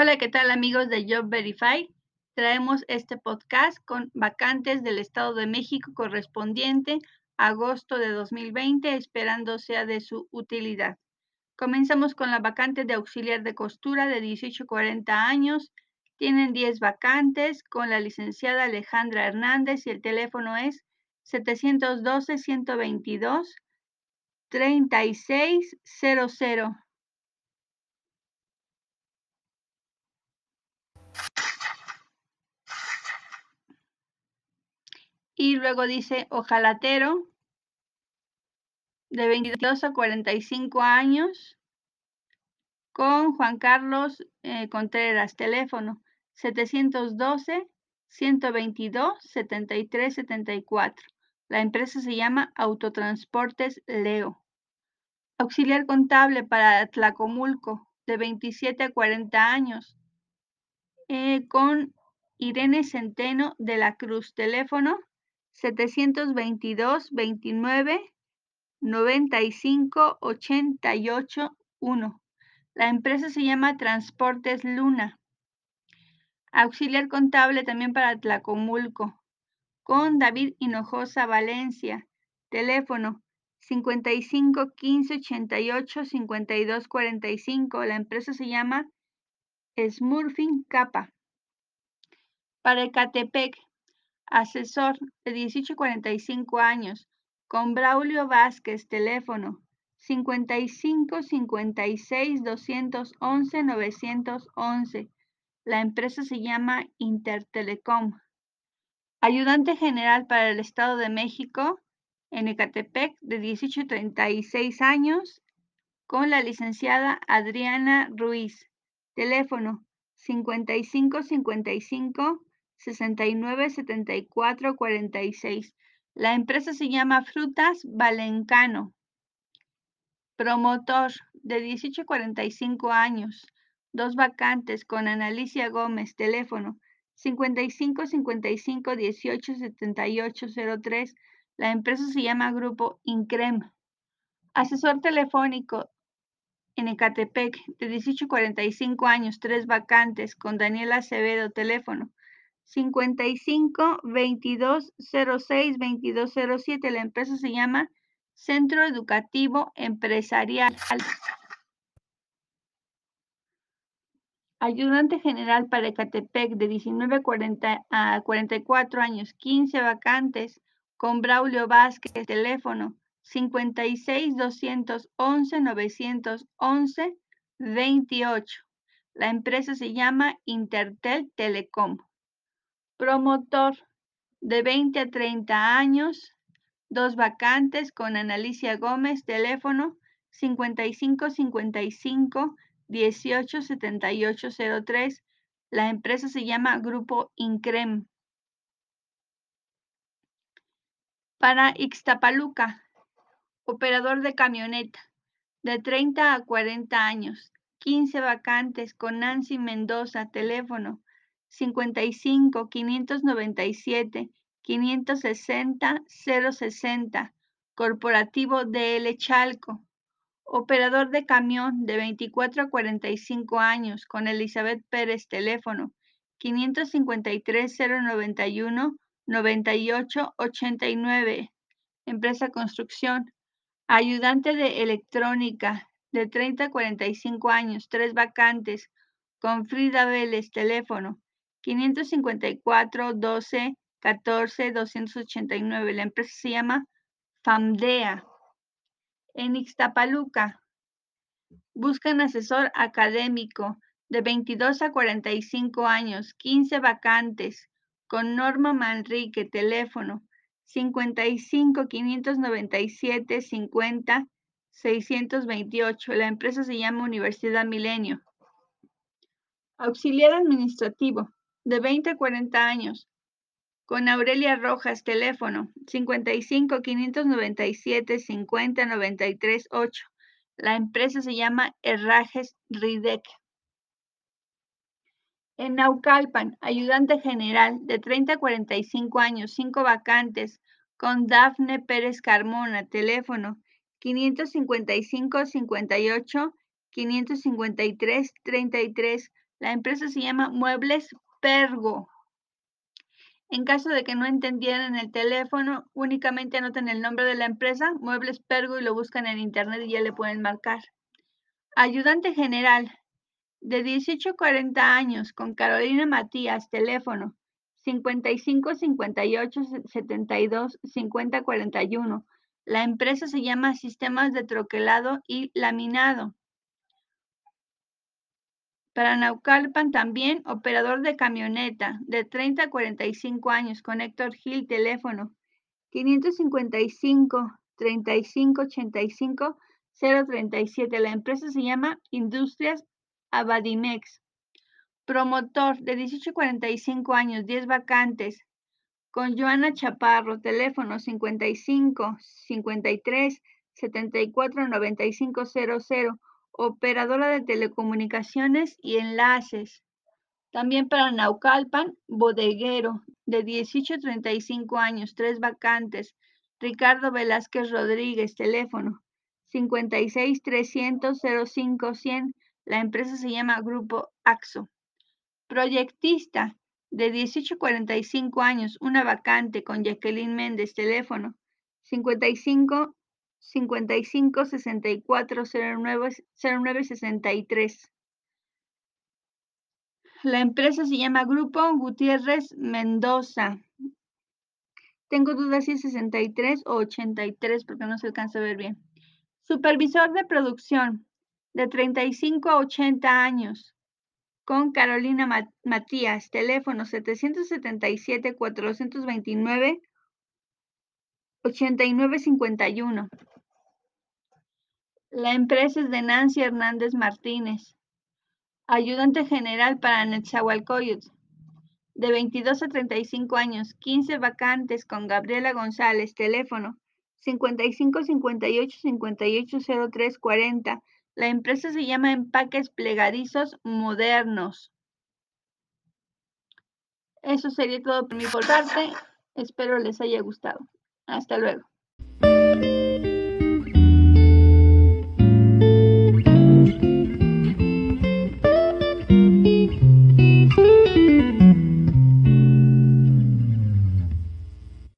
Hola, ¿qué tal amigos de Job Verify? Traemos este podcast con vacantes del Estado de México correspondiente a agosto de 2020, esperando sea de su utilidad. Comenzamos con la vacante de auxiliar de costura de 18 40 años. Tienen 10 vacantes con la licenciada Alejandra Hernández y el teléfono es 712-122 Y luego dice ojalatero de 22 a 45 años con Juan Carlos eh, Contreras, teléfono 712 122 73 74. La empresa se llama Autotransportes Leo. Auxiliar contable para Tlacomulco de 27 a 40 años eh, con Irene Centeno de la Cruz, teléfono 722 29 95 88 1. La empresa se llama Transportes Luna. Auxiliar contable también para Tlacomulco. Con David Hinojosa Valencia. Teléfono 55 15 88 52 45. La empresa se llama Smurfing Capa. Para Ecatepec, asesor de 18 45 años, con Braulio Vázquez, teléfono 55 56 211 911. La empresa se llama Intertelecom. Ayudante general para el Estado de México en Ecatepec de 18 36 años con la licenciada Adriana Ruiz. Teléfono 55 55 69 74 46. La empresa se llama Frutas Valencano. Promotor de 18 45 años. Dos vacantes con Analicia Gómez. Teléfono 55 55 18 78 03. La empresa se llama Grupo Increm. Asesor telefónico en Ecatepec de 18 45 años, tres vacantes con Daniela Acevedo, teléfono 55 22 06 22 07. La empresa se llama Centro Educativo Empresarial. Ayudante general para Ecatepec de 19 40 a 44 años, 15 vacantes con Braulio Vázquez, teléfono 56 211 911 28. La empresa se llama Intertel Telecom promotor de 20 a 30 años, dos vacantes con Analicia Gómez, teléfono 55 55 18 78 03. La empresa se llama Grupo Increm. Para Ixtapaluca, operador de camioneta, de 30 a 40 años, 15 vacantes con Nancy Mendoza, teléfono 55 597 560 060, Corporativo DL Chalco. Operador de camión de 24 a 45 años con Elizabeth Pérez, teléfono 553 091 98 89. Empresa Construcción. Ayudante de electrónica de 30 a 45 años, tres vacantes con Frida Vélez, teléfono 554 12 14 289. La empresa se llama FAMDEA. En Ixtapaluca buscan asesor académico de 22 a 45 años, 15 vacantes, con Norma Manrique, teléfono 55 597 50 628. La empresa se llama Universidad Milenio. Auxiliar administrativo de 20 a 40 años, con Aurelia Rojas, teléfono 55 597 50 93 8. La empresa se llama Herrajes Ridec. En Naucalpan, ayudante general de 30 a 45 años, 5 vacantes, con Dafne Pérez Carmona, teléfono 555 58 553 33. La empresa se llama Muebles Pergo. En caso de que no entendieran el teléfono, únicamente anoten el nombre de la empresa, Muebles Pergo, y lo buscan en internet y ya le pueden marcar. Ayudante general, de 18 a 40 años, con Carolina Matías, teléfono 55 58 72 50 41. La empresa se llama Sistemas de Troquelado y Laminado. Para Naucalpan también, operador de camioneta de 30 a 45 años con Héctor Gil, teléfono 555 35 85 037. La empresa se llama Industrias Abadimex. Promotor de 18 a 45 años, 10 vacantes. Con Joana Chaparro, teléfono 55 53 74 95 00 operadora de telecomunicaciones y enlaces. También para Naucalpan, bodeguero, de 18 a 35 años, tres vacantes. Ricardo Velázquez Rodríguez, teléfono 56 300 05 100. La empresa se llama Grupo AXO. Proyectista, de 18 a 45 años, una vacante con Jacqueline Méndez, teléfono 55 55 64 09, 09 63. La empresa se llama Grupo Gutiérrez Mendoza. Tengo dudas si es 63 o 83 porque no se alcanza a ver bien. Supervisor de producción de 35 a 80 años con Carolina Matías, teléfono 777 429 8951. La empresa es de Nancy Hernández Martínez. Ayudante general para Netzahualcoyotl. De 22 a 35 años, 15 vacantes con Gabriela González, teléfono 55 58 58 03 40. La empresa se llama Empaques Plegadizos Modernos. Eso sería todo por mi parte. Espero les haya gustado. Hasta luego.